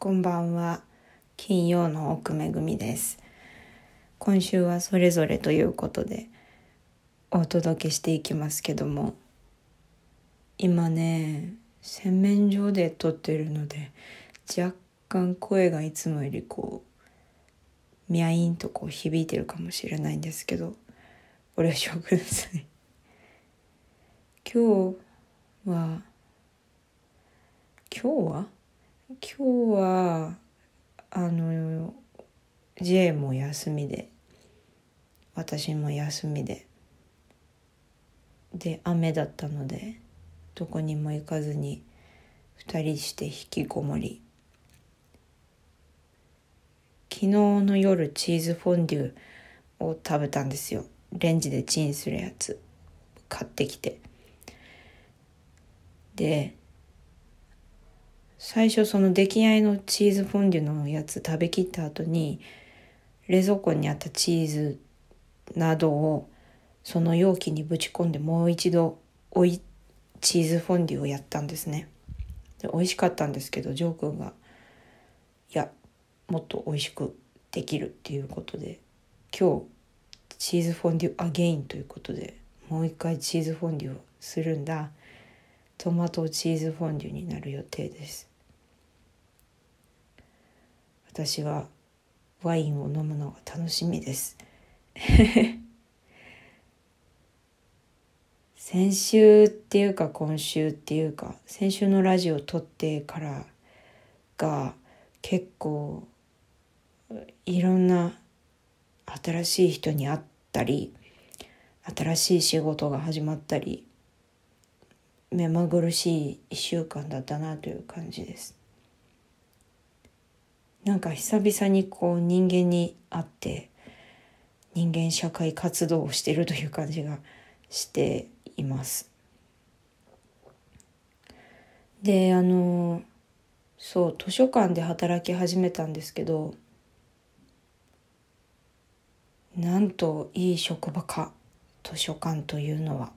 こんばんは。金曜の奥めぐみです。今週はそれぞれということでお届けしていきますけども、今ね、洗面所で撮ってるので、若干声がいつもよりこう、ミャインとこう響いてるかもしれないんですけど、ご了承ください。今日は、今日は？今日はあの J も休みで私も休みでで雨だったのでどこにも行かずに2人して引きこもり昨日の夜チーズフォンデュを食べたんですよ。レンジでチンするやつ買ってきて。で最初その出来合いのチーズフォンデュのやつ食べきった後に冷蔵庫にあったチーズなどをその容器にぶち込んでもう一度おいチーズフォンデュをやったんですね。で美味しかったんですけどジョー君がいやもっと美味しくできるっていうことで今日チーズフォンデュアゲインということでもう一回チーズフォンデュをするんだ。トマトチーズフォンデュになる予定です。私はワインを飲むのが楽しみです。先週っていうか今週っていうか先週のラジオを撮ってからが結構いろんな新しい人に会ったり新しい仕事が始まったり目まぐるしい1週間だったなという感じです。なんか久々にこう人間に会って人間社会活動をしているという感じがしています。であのそう図書館で働き始めたんですけどなんといい職場か図書館というのは。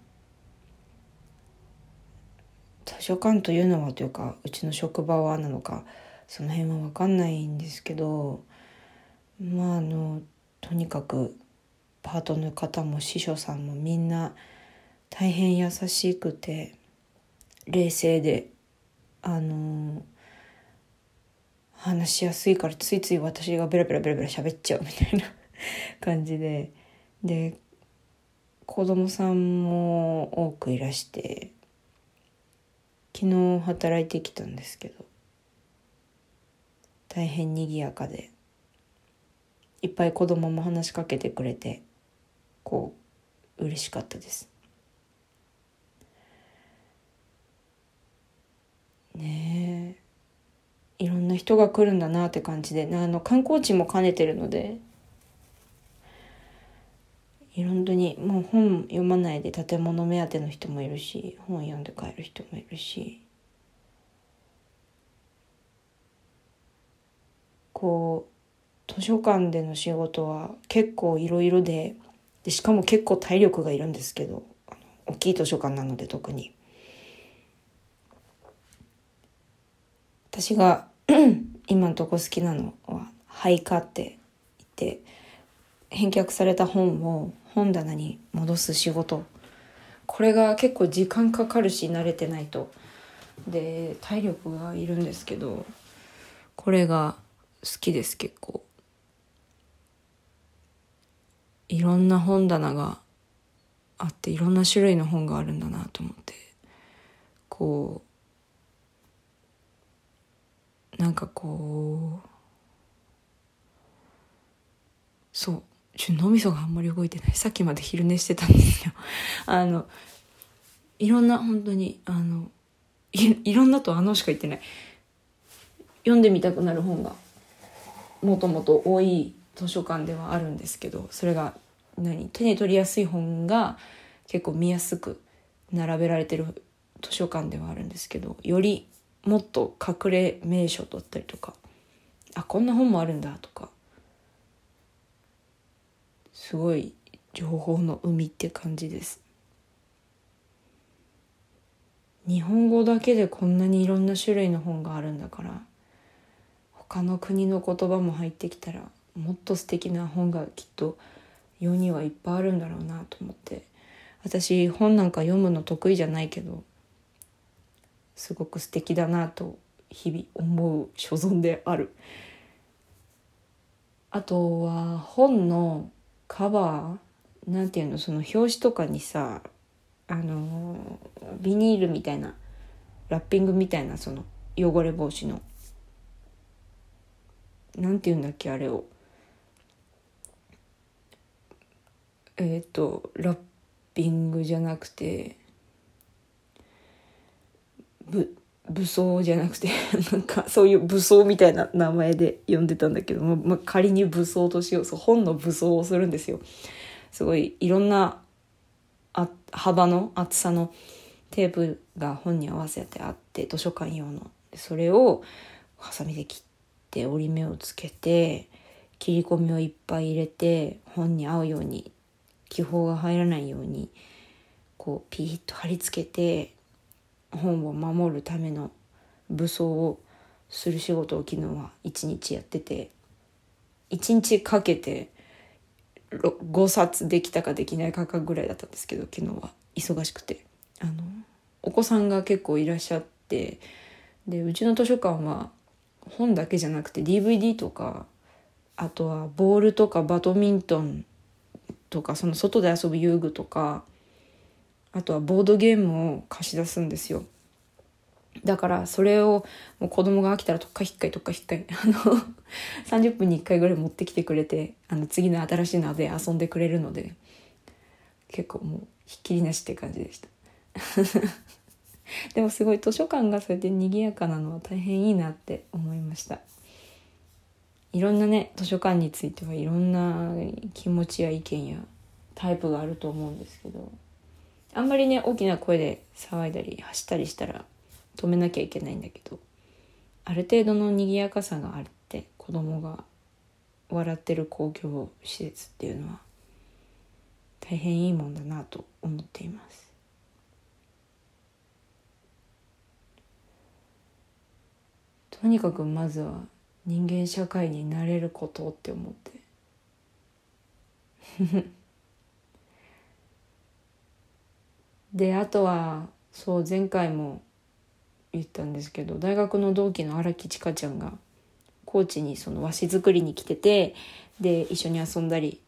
図書館というのはというかうちの職場はなのかその辺は分かんないんですけどまああのとにかくパートの方も司書さんもみんな大変優しくて冷静であの話しやすいからついつい私がベラベラベラベラ喋っちゃうみたいな 感じで。で子供さんも多くいらして昨日働いてきたんですけど大変にぎやかでいっぱい子供も話しかけてくれてこう嬉しかったです。ねえ。いろんな人が来るんだなって感じであの観光地も兼ねてるのでいろんにもう本読まないで建物目当ての人もいるし本読んで帰る人もいるしこう図書館での仕事は結構いろいろででしかも結構体力がいるんですけど大きい図書館なので特に。私が 今のとこ好きなのは廃刊って言って返却された本を本棚に戻す仕事。これが結構時間かかるし慣れてないと。で体力がいるんですけどこれがきです結構。いろんな本棚があっていろんな種類の本があるんだなと思って。こうなんかこうそうちょ脳みそがあんまり動いてない。さっきまで昼寝してたんですよ。あのいろんな本当にあのいいろんなとあのしか言ってない。読んでみたくなる本がもともと多い図書館ではあるんですけどそれが何手に取りやすい本が結構見やすく並べられてる図書館ではあるんですけどよりもっと隠れ名所だったりとかあこんな本もあるんだとかすごい情報の海って感じです。日本語だけでこんなにいろんな種類の本があるんだから他の国の言葉も入ってきたらもっと素敵な本がきっと世にはいっぱいあるんだろうなと思って。私本なんか読むの得意じゃないけどすごく素敵だなと日々思う所存である。あとは本のカバーなんていうのその表紙とかにさあのビニールみたいなラッピングみたいなその汚れ防止のなんて言うんだっけあれを。えっ、ー、とラッピングじゃなくてぶ武装じゃなくて なんかそういう武装みたいな名前で呼んでたんだけども、まあ、仮に武装としようそう本の武装をするんですよ。すごいいろんなあ幅の厚さのテープが本に合わせてあって図書館用の。それをハサミで切ってて折り目をつけて切り込みをいっぱい入れて本に合うように気泡が入らないようにこうピーッと貼り付けて本を守るための武装をする仕事を昨日は一日やってて一日かけて5冊できたかできないかかぐらいだったんですけど昨日は忙しくて。あのお子さんが結構いらっしゃってでうちの図書館は本だけじゃなくて DVD とかあとはボールとかバドミントンとかその外で遊ぶ遊具とかあとはボードゲームを貸し出すんですよ。だからそれをもう子供が飽きたらとっかひっかいとっかひっかいあの30分に1回ぐらい持ってきてくれてあの次の新しいので遊んでくれるので結構もうひっきりなしって感じでした。でもすごい図書館がそれで賑やかなのは大変いいなって思いました。いろんなね図書館についてはいろんな気持ちや意見やタイプがあると思うんですけどあんまりね大きな声で騒いだり走ったりしたら止めなきゃいけないんだけどある程度の賑やかさがあって子供が笑ってる公共施設っていうのは大変いいもんだなと思っています。とにかくまずは人間社会になれることって思って。であとはそう前回も言ったんですけど大学の同期の荒木千佳ちゃんが高知にその和紙作りに来ててで一緒に遊んだり。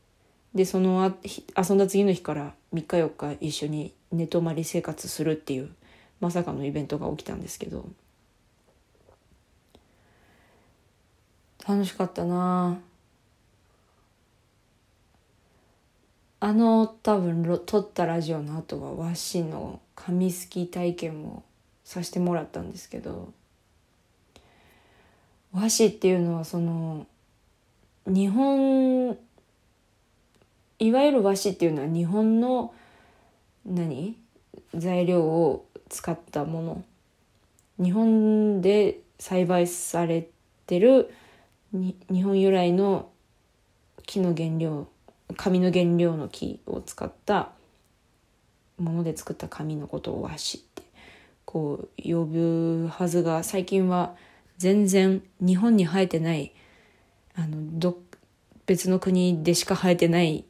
でそのあ遊んだ次の日から3日4日一緒に寝泊まり生活するっていうまさかのイベントが起きたんですけど。楽しかったな。あの多分撮ったラジオの後は和紙の紙すき体験もさせてもらったんですけど和紙っていうのはその日本いわゆる和紙っていうのは日本の何？材料を使ったもの。日本で栽培されてる日本由来の木の原料紙の原料の木を使ったもので作った紙のことを和紙ってこう呼ぶはずが最近は全然日本に生えてないあのど別の国でしか生えてない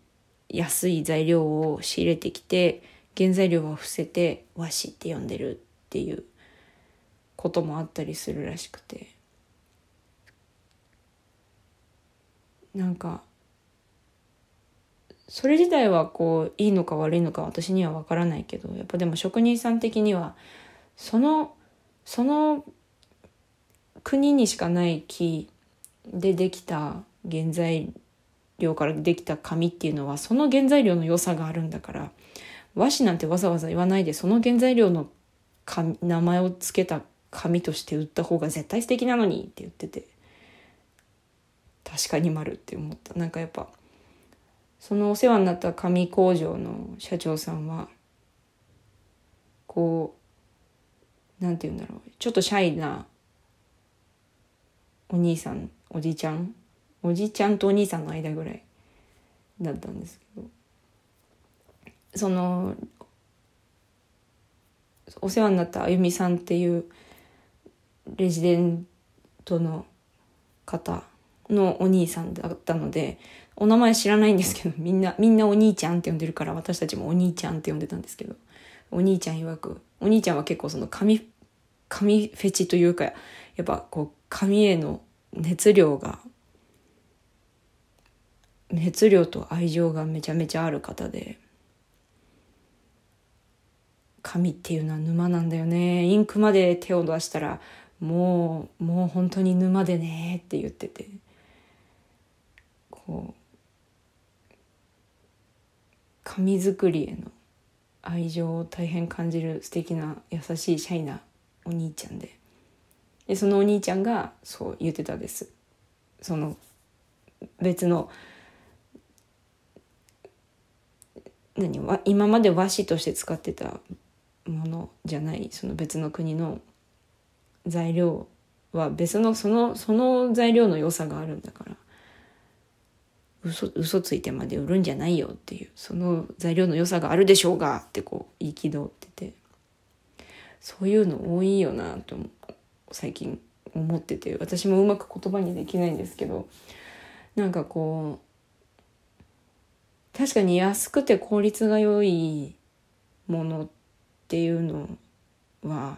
安い材料を仕入れてきて原材料は伏せて和紙って呼んでるっていうこともあったりするらしくて。なんかそれ自体はこういいのか悪いのか私には分からないけどやっぱでも職人さん的にはそのその国にしかない木でできた原材料からできた紙っていうのはその原材料の良さがあるんだから和紙なんてわざわざ言わないでその原材料の名前を付けた紙として売った方が絶対素敵なのにって言ってて。確かに丸って思った。なんかやっぱそのお世話になった紙工場の社長さんはこうなんて言うんだろう。ちょっとシャイなお兄さんおじちゃんおじちゃんとお兄さんの間ぐらいだったんですけどそのお世話になったあゆみさんっていうレジデントの方のお兄さんだったのでお名前知らないんですけど みんなみんなお兄ちゃんって呼んでるから私たちもお兄ちゃんって呼んでたんですけどお兄ちゃん曰くお兄ちゃんは結構その髪髪フェチというかやっぱこう髪への熱量が熱量と愛情がめちゃめちゃある方で紙っていうのは沼なんだよね。インクまで手を出したらもうもう本当に沼でねって言ってて。こう紙作りへの愛情を大変感じる素敵な優しいシャイなお兄ちゃんで。でそのお兄ちゃんがそう言ってたです。その別の何今まで和紙として使ってたものじゃないその別の国の材料は別のそのその材料の良さがあるんだから嘘嘘ついてまで売るんじゃないよっていうその材料の良さがあるでしょうがってこう言い気取っててそういうの多いよなと最近思ってて私もうまく言葉にできないんですけどなんかこう確かに安くて効率が良いものっていうのは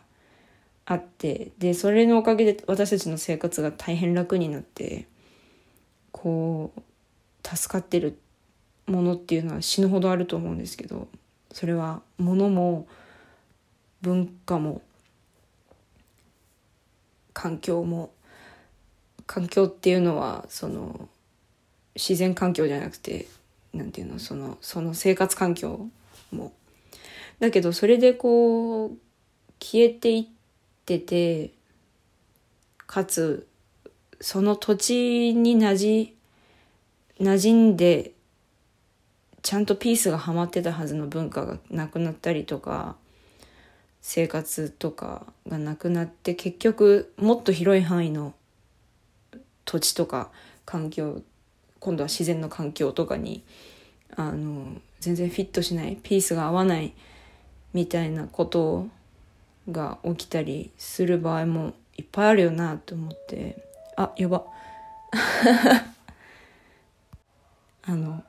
あってでそれのおかげで私たちの生活が大変楽になってこう助かってるものっていうのは死ぬほどあると思うんですけどそれは物も文化も環境も環境っていうのはその自然環境じゃなくてなんていうのそのその生活環境も。だけどそれでこう消えていっててかつその土地になじ馴染んでちゃんとピースがはまってたはずの文化がなくなったりとか生活とかがなくなって結局もっと広い範囲の土地とか環境今度は自然の環境とかにあの全然フィットしないピースが合わないみたいなことが起きたりする場合もいっぱいあるよなと思ってあやば。あの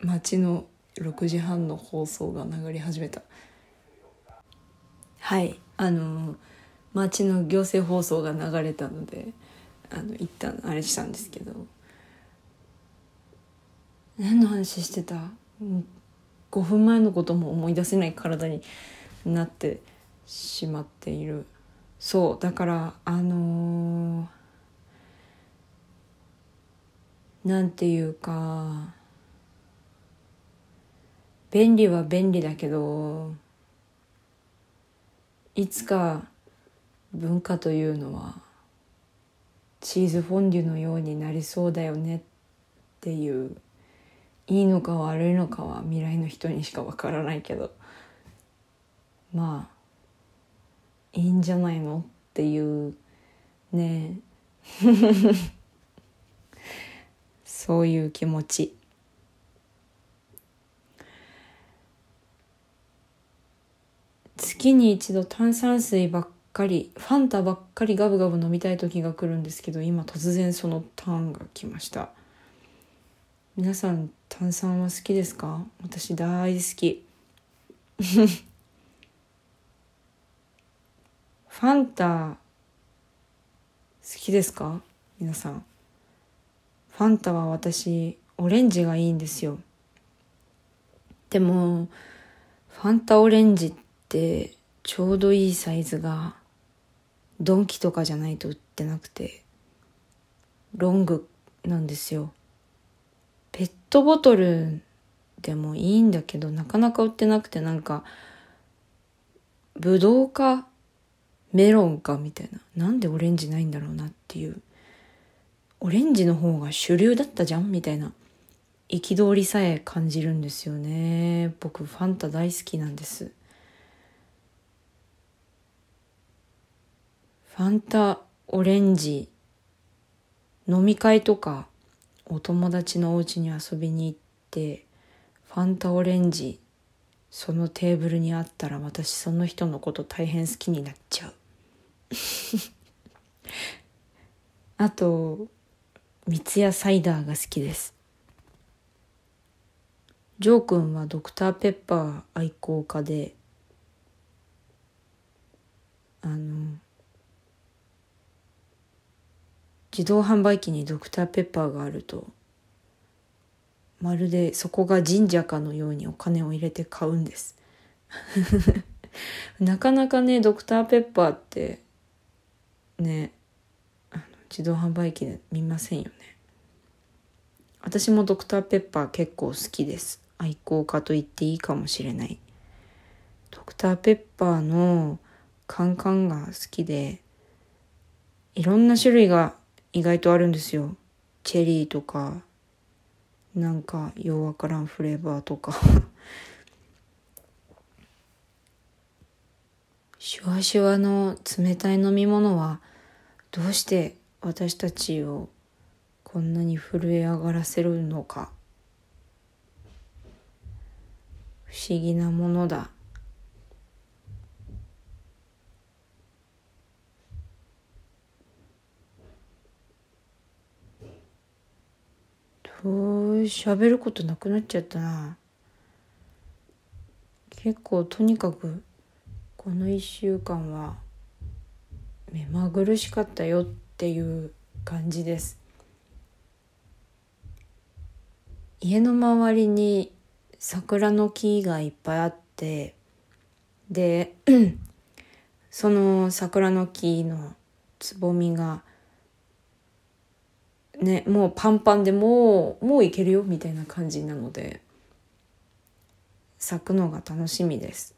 街の6時半の放送が流れ始めた。はい。あの街の行政放送が流れたのであの一旦あれしたんですけど。何の話してた？5分前のことも思い出せない体になってしまっている。そうだからあのーなんていうか便利は便利だけどいつか文化というのはチーズフォンデュのようになりそうだよねっていういいのか悪いのかは未来の人にしかわからないけどまあいいんじゃないのっていうね。そういう気持ち。月に一度炭酸水ばっかりファンタばっかりガブガブ飲みたい時が来るんですけど今突然そのターンが来ました。皆さん炭酸は好きですか？私大好き。ファンタ好きですか？皆さん。ファンタは私オレンジがいいんですよ。でもファンタオレンジってちょうどいいサイズがドンキとかじゃないと売ってなくてロングなんですよ。ペットボトルでもいいんだけどなかなか売ってなくてなんかブドウかメロンかみたいな。なんでオレンジないんだろうなっていう。オレンジの方が主流だったじゃん？みたいな。憤りさえ感じるんですよね。僕ファンタ大好きなんです。ファンタオレンジ飲み会とかお友達のお家に遊びに行ってファンタオレンジそのテーブルにあったら私その人のこと大変好きになっちゃう。あと三ツ矢サイダーが好きです。ジョー君はドクターペッパー愛好家であの自動販売機にドクターペッパーがあるとまるでそこが神社かのようにお金を入れて買うんです。なかなかねドクターペッパーってね自動販売機で見ませんよね。私もドクターペッパー結構好きです。愛好家と言っていいかもしれない。ドクターペッパーのカンカンが好きでいろんな種類が意外とあるんですよ。チェリーとかなんかようわからんフレーバーとか。シュワシュワの冷たい飲み物はどうして私たちをこんなに震え上がらせるのか。不思議なものだ。喋ることなくなっちゃったな。結構とにかくこの1週間は目まぐるしかったよ。ってていう感じです。家の周りに桜の木がいっぱいあってで その桜の木のつぼみがねもうパンパンでもうもういけるよみたいな感じなので咲くのが楽しみです。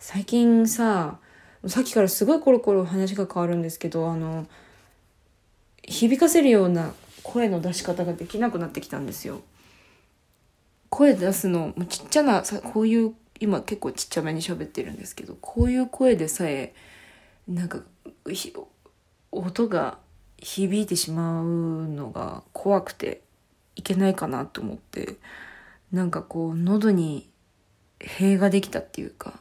最近ささっきからすごいコロコロ話が変わるんですけどあの響かせるような声の出し方ができなくなってきたんですよ。声出すのもちっちゃなさこういう今結構ちっちゃめに喋ってるんですけどこういう声でさえなんか音が響いてしまうのが怖くていけないかなと思ってなんかこう喉に塀ができたっていうか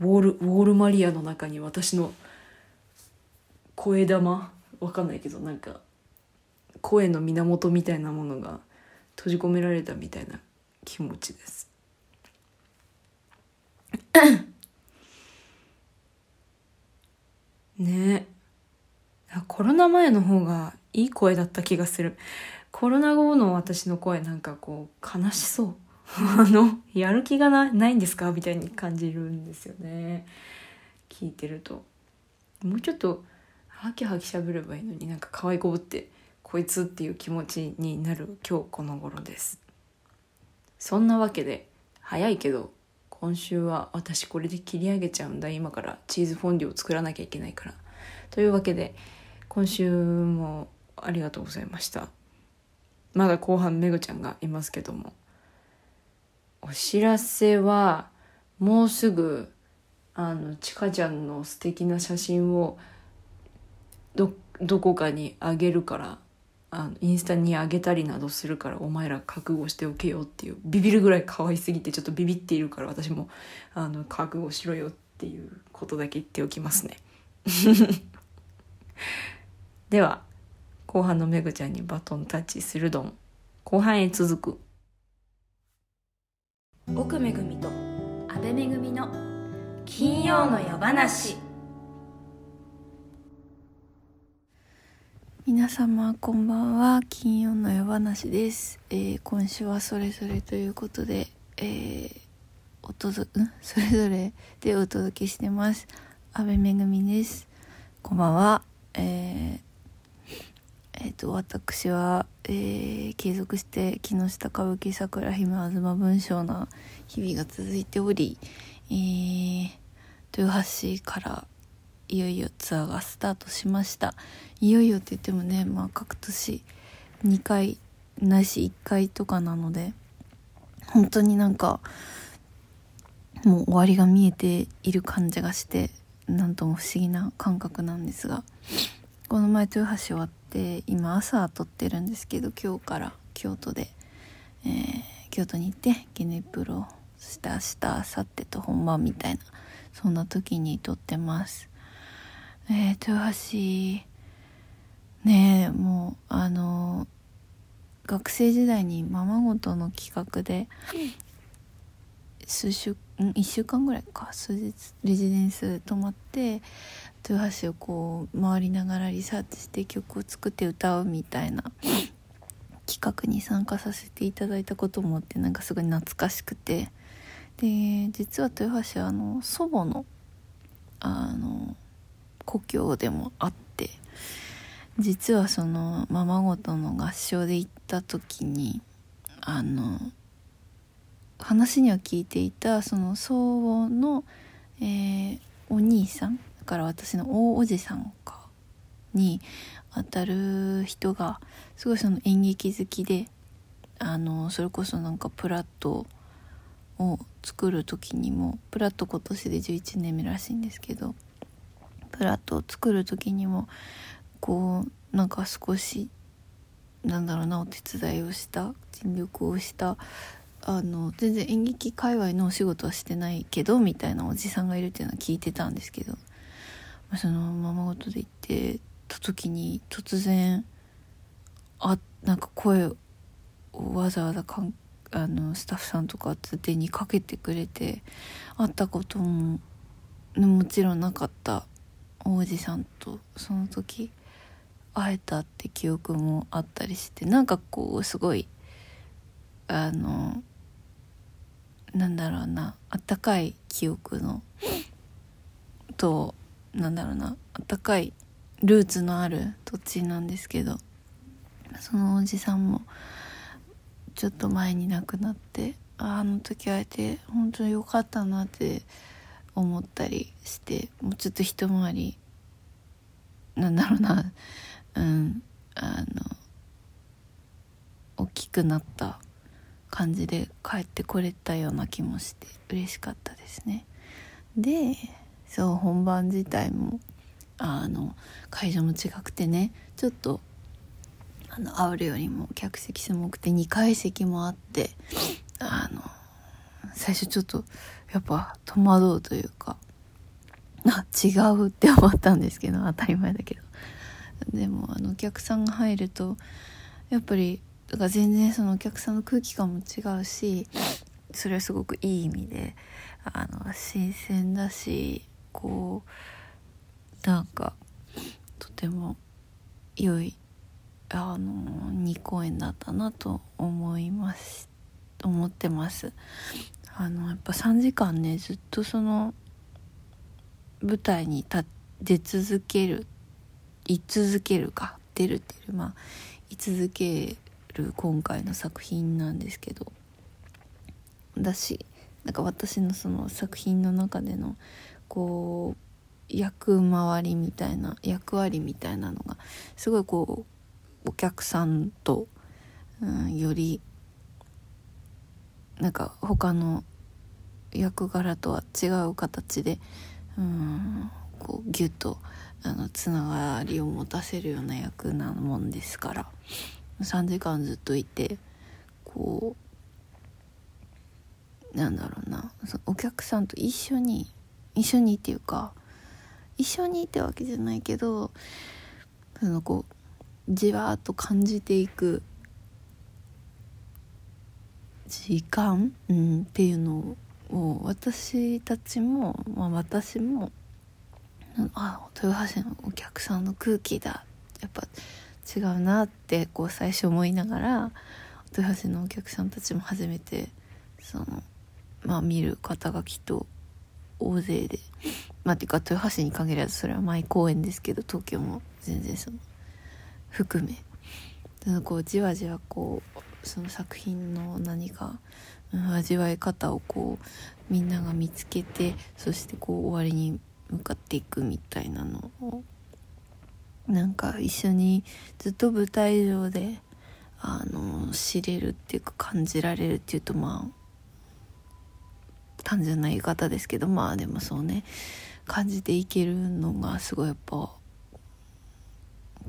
ウォールウォールマリアの中に私の声玉？わかんないけどなんか声の源みたいなものが閉じ込められたみたいな気持ちです。ね。えコロナ前の方がいい声だった気がする。コロナ後の私の声なんかこう悲しそう。あのやる気がなないんですか？みたいに感じるんですよね。聞いてると。もうちょっとハキハキしゃべればいいのになんか可愛い子ぶってこいつっていう気持ちになる今日この頃です。そんなわけで早いけど今週は私これで切り上げちゃうんだ。今からチーズフォンデュを作らなきゃいけないから。というわけで今週もありがとうございました。まだ後半めぐちゃんがいますけども。お知らせはもうすぐあのちかちゃんの素敵な写真をどどこかにあげるからあのインスタにあげたりなどするからお前ら覚悟しておけよっていうビビるぐらい可愛すぎてちょっとビビっているから私もあの覚悟しろよっていうことだけ言っておきますね。では後半のめぐちゃんにバトンタッチするどん後半へ続く奥めぐみと阿部めぐみの金曜の夜話。皆様こんばんは。金曜の夜話です、えー、今週はそれぞれということで、えー、おとどん？それぞれでお届けしてます。阿部めぐみです。こんばんは。えーえーと、私は、えー、継続して木下歌舞伎桜姫東文章の日々が続いており、えー、豊橋からいよいよツアーがスタートしました。いよいよって言ってもね、まあ、各年2回ないし1回とかなので本当になんかもう終わりが見えている感じがしてなんとも不思議な感覚なんですがこの前豊橋終わってで今朝撮ってるんですけど今日から京都で、えー、京都に行ってゲネプロそして明日明後日と本番みたいなそんな時に撮ってます、えー、豊橋ねえもうあの学生時代にままごとの企画で数週ん1週間ぐらいか数日レジデンス泊まって豊橋をこう回りながらリサーチして曲を作って歌うみたいな企画に参加させていただいたこともあってなんかすごい懐かしくて。で実は豊橋はあの祖母のあの故郷でもあって実はそのままごとの合唱で行った時にあの話には聞いていたその祖母の、えー、お兄さんから私の大おじさんかに当たる人がすごいその演劇好きであのそれこそなんかプラットを作る時にもプラット今年で11年目らしいんですけどプラットを作る時にもこうなんか少しなんだろうなお手伝いをした尽力をしたあの全然演劇界隈のお仕事はしてないけどみたいなおじさんがいるっていうのは聞いてたんですけど、まあ、そのままごとで行ってた時に突然あなんか声をわざわざかんあのスタッフさんとか手にかけてくれて会ったことももちろんなかった王子さんとその時会えたって記憶もあったりしてなんかこうすごいあのなんだろうなあったかい記憶のとなんだろうなあったかいルーツのある土地なんですけどそのおじさんもちょっと前に亡くなってあの時会えて本当に良かったなって思ったりしてもうちょっと一回りなんだろうなうんあの大きくなった感じで帰ってこれたような気もして嬉しかったですね。でそう本番自体もあの会場も違くてねちょっとあの会うよりも客席狭くて2階席もあってあの最初ちょっとやっぱ戸惑うというかあ違うって思ったんですけど当たり前だけど。でもあのお客さんが入るとやっぱりだから全然そのお客さんの空気感も違うしそれはすごくいい意味であの新鮮だしこうなんかとても良いあの2公演だったなと思います。思ってますあのやっぱ3時間ねずっとその舞台に立出続ける居続けるか出るっていうまあ居続ける今回の作品なんですけどだしなんか私のその作品の中でのこう役回りみたいな役割みたいなのがすごいこうお客さんと、うん、よりなんか他の役柄とは違う形で、うん、こうギュッとあのつながりを持たせるような役なもんですから3時間ずっといてこうなんだろうなお客さんと一緒に一緒にっていうか一緒にってわけじゃないけどそのこうじわーっと感じていく時間、うん、っていうのを私たちも、まあ、私もあ豊橋のお客さんの空気だ。やっぱ違うなってこう最初思いながら豊橋のお客さんたちも初めてそのまあ見る方がきっと大勢で。まあていうか豊橋に限らずそれは毎公演ですけど東京も全然その含め。こうじわじわこうその作品の何か、味わい方をこうみんなが見つけてそしてこう終わりに向かっていくみたいなのをなんか一緒にずっと舞台上であの知れるっていうか感じられるっていうとまあ単純な言い方ですけどまあでもそうね感じていけるのがすごいやっぱ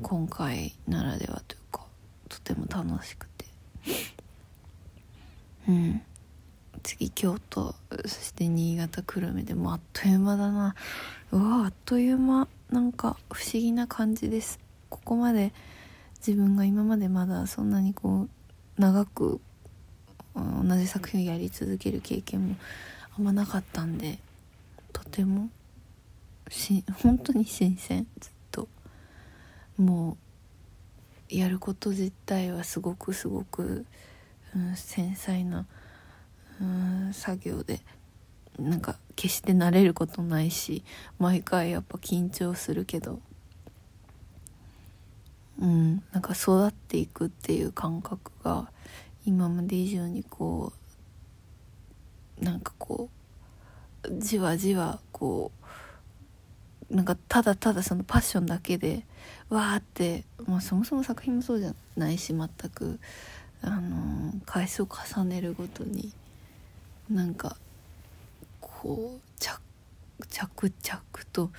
今回ならではというかとても楽しくて。うん。次京都そして新潟久留米でもあっという間だな。うわあっという間。なんか不思議な感じです。ここまで自分が今までまだそんなにこう長く同じ作品をやり続ける経験もあんまなかったんでとてもし本当に新鮮。ずっともうやること自体はすごくすごく、うん、繊細な、うん、作業でなんか決して慣れることないし毎回やっぱ緊張するけどうんなんか育っていくっていう感覚が今まで以上にこうなんかこうじわじわこうなんかただただそのパッションだけでわーって、まあ、そもそも作品もそうじゃないし全く、あのー、回数を重ねるごとになんかこう着着々と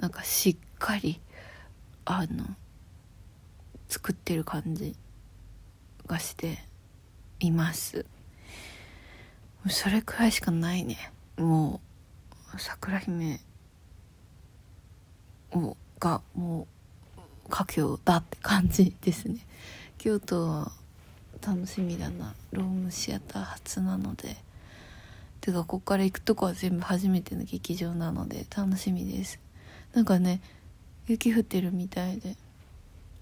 なんかしっかりあの作ってる感じがしています。それくらいしかないね。もう桜姫をがもう佳境だって感じですね。京都は楽しみだな。ロームシアター初なので。てかここから行くとこは全部初めての劇場なので楽しみです。なんかね雪降ってるみたいで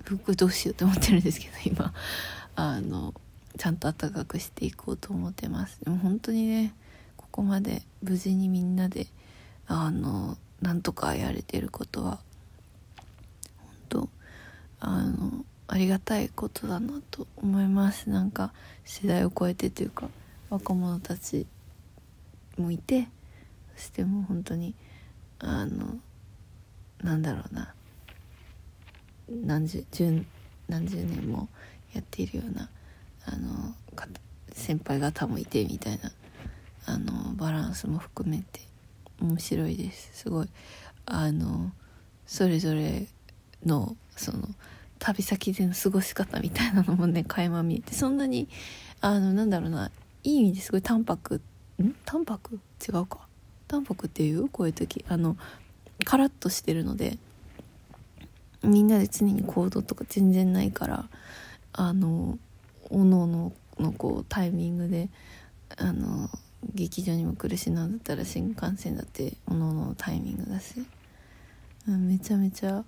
服どうしようって思ってるんですけど今。あのちゃんと暖かくしていこうと思ってます。でも本当にねここまで無事にみんなであのなんとかやれてることは本当あのありがたいことだなと思います。なんか世代を超えてというか若者たちもいてそしてもう本当にあのなんだろうな何十十何十年もやっているようなあの先輩方もいてみたいなあのバランスも含めて面白いです。すごい。あのそれぞれのその旅先での過ごし方みたいなのもね垣間見えてそんなにあのなんだろうないい意味ですごい淡白。ん？淡白？違うか。淡白っていう？こういう時？あのカラッとしてるのでみんなで常に行動とか全然ないからあのおのおののこうタイミングであの劇場にも来るしなんだったら新幹線だっておのおののタイミングだしめちゃめちゃ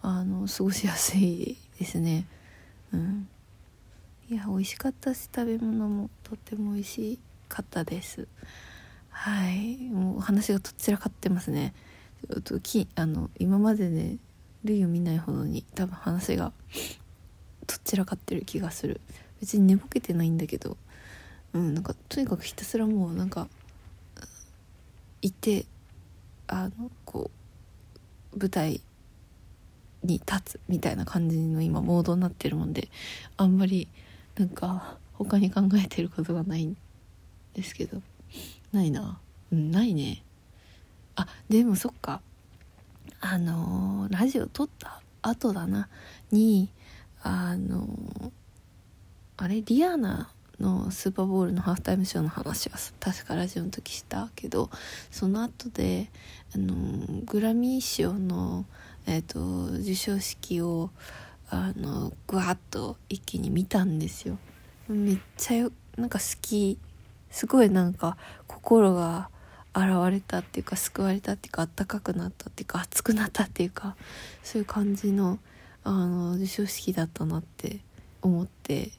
あの過ごしやすいですね。うん。いや美味しかったし食べ物もとっても美味しかったです。はい。もう話がとっちらかってますね。ときあの今までね類を見ないほどに多分話がとっちらかってる気がする。別に寝ぼけてないんだけどうんなんかとにかくひたすらもうなんかいてあのこう舞台に立つみたいな感じの今モードになってるもんであんまりなんか他に考えてることがないんですけどないな。うんないね。あでもそっか。あのー、ラジオ撮った後だな。にあのー、あれリアーナのスーパーボールのハーフタイムショーの話は確かラジオの時したけどその後であのー、グラミー賞の、えーと、授賞式をあのぐわっと一気に見たんですよ。めっちゃよなんか好き。すごいなんか心が現れたっていうか救われたっていうかあったかくなったっていうか熱くなったっていうかそういう感じのあの授賞式だったなって思って。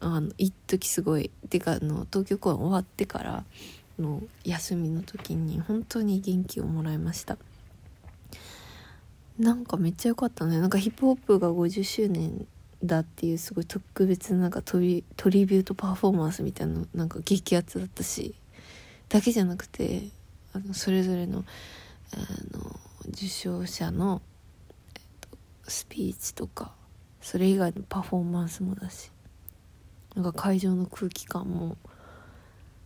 あの一時すごいてかあの東京公演終わってからの休みの時に本当に元気をもらいました。なんかめっちゃ良かったね。なんかヒップホップが50周年だっていうすごい特別なんかトリトリビュートパフォーマンスみたいななんか激アツだったしだけじゃなくてあのそれぞれのあの受賞者の、えっと、スピーチとかそれ以外のパフォーマンスもだしなんか会場の空気感も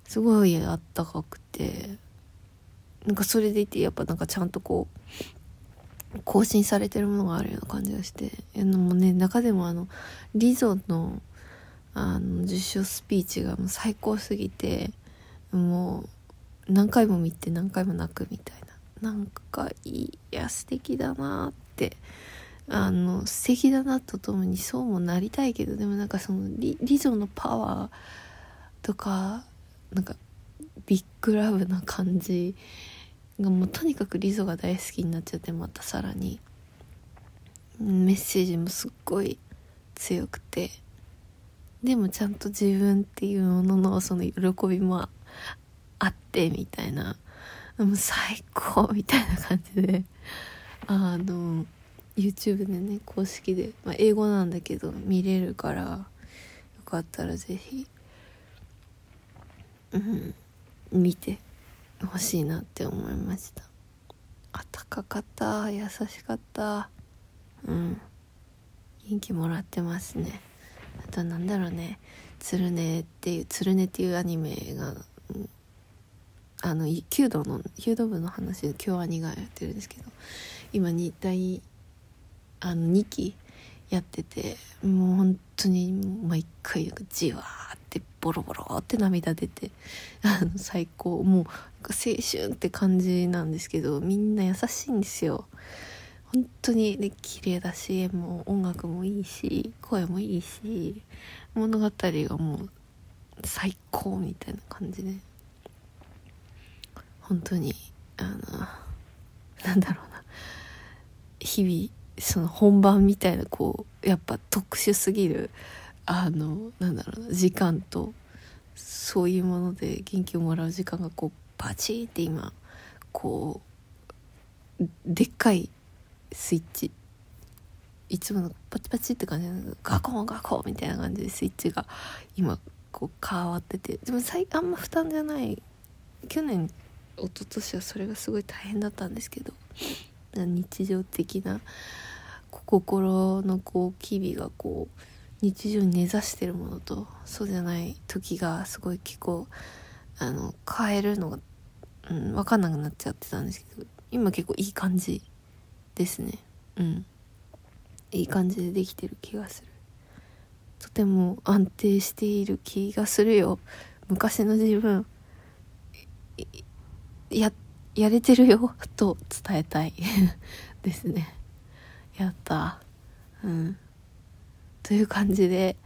すごいあったかくてなんかそれでいてやっぱなんかちゃんとこう更新されてるものがあるような感じがしてでもね中でもあのリゾのあの受賞スピーチがもう最高すぎてもう何回も見て何回も泣くみたいな。なんかいや素敵だなってあの素敵だなとともにそうもなりたいけどでもなんかそのリリゾのパワーとかなんかビッグラブな感じがもうとにかくリゾが大好きになっちゃってまたさらに。メッセージもすっごい強くて。でもちゃんと自分っていうもののその喜びもあってみたいな。もう最高みたいな感じで。あの YouTube でね公式で、まあ、英語なんだけど見れるからよかったら是非うん見てほしいなって思いました。あったかかった優しかった。うん。元気もらってますね。あとなんだろうね「つるね」っていう「つるね」っていうアニメが、あの弓道の弓道部の話で京アニがやってるんですけど今2第あの2期やっててもう本当に毎回じわってボロボロって涙出てあの最高もう青春って感じなんですけどみんな優しいんですよ。本当にね綺麗だしもう音楽もいいし声もいいし物語がもう最高みたいな感じで。本当にあのなんだろうな。日々その本番みたいなこうやっぱ特殊すぎるあのなんだろうな時間とそういうもので元気をもらう時間がこうバチーって今こうでっかいスイッチ。いつものパチパチって感じでガコンガコンみたいな感じでスイッチが今こう変わってて。でもあんま負担じゃない。去年一昨年はそれがすごい大変だったんですけど。日常的な心のこう機微がこう日常に根ざしてるものとそうじゃない時がすごい結構あの変えるのが、うん、分かんなくなっちゃってたんですけど今結構いい感じですね。うん。いい感じでできてる気がする。とても安定している気がするよ。昔の自分ややれてるよ。と伝えたい。ですね。やった。うん。という感じで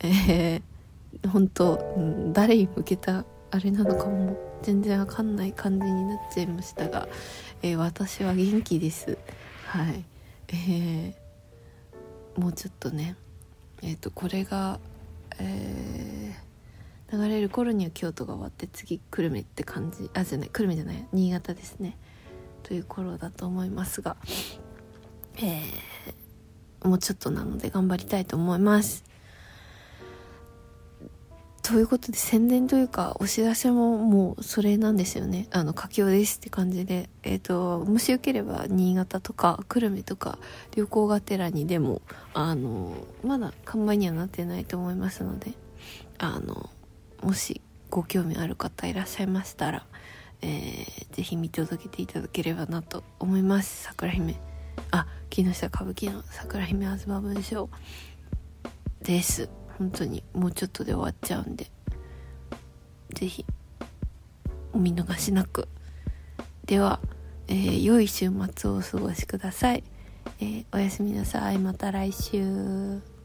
えー、本当、うん、誰に向けたあれなのかも全然わかんない感じになっちゃいましたが、えー、私は元気です。はい。えー、もうちょっとねえっ、ー、とこれがえー、流れる頃には京都が終わって次久留米って感じあじゃない久留米じゃない新潟ですね。という頃だと思いますがえー、もうちょっとなので頑張りたいと思います。ということで宣伝というかお知らせももうそれなんですよね。あの佳境ですって感じで。えっ、ー、ともしよければ新潟とか久留米とか旅行がてらにでもあのまだ完売にはなってないと思いますのであのもしご興味ある方いらっしゃいましたら、えー、ぜひ見届けていただければなと思います。桜姫。あ木下歌舞伎の桜姫東文章です。本当にもうちょっとで終わっちゃうんで。是非お見逃しなく。では、えー、良い週末をお過ごしください、えー、おやすみなさい。また来週。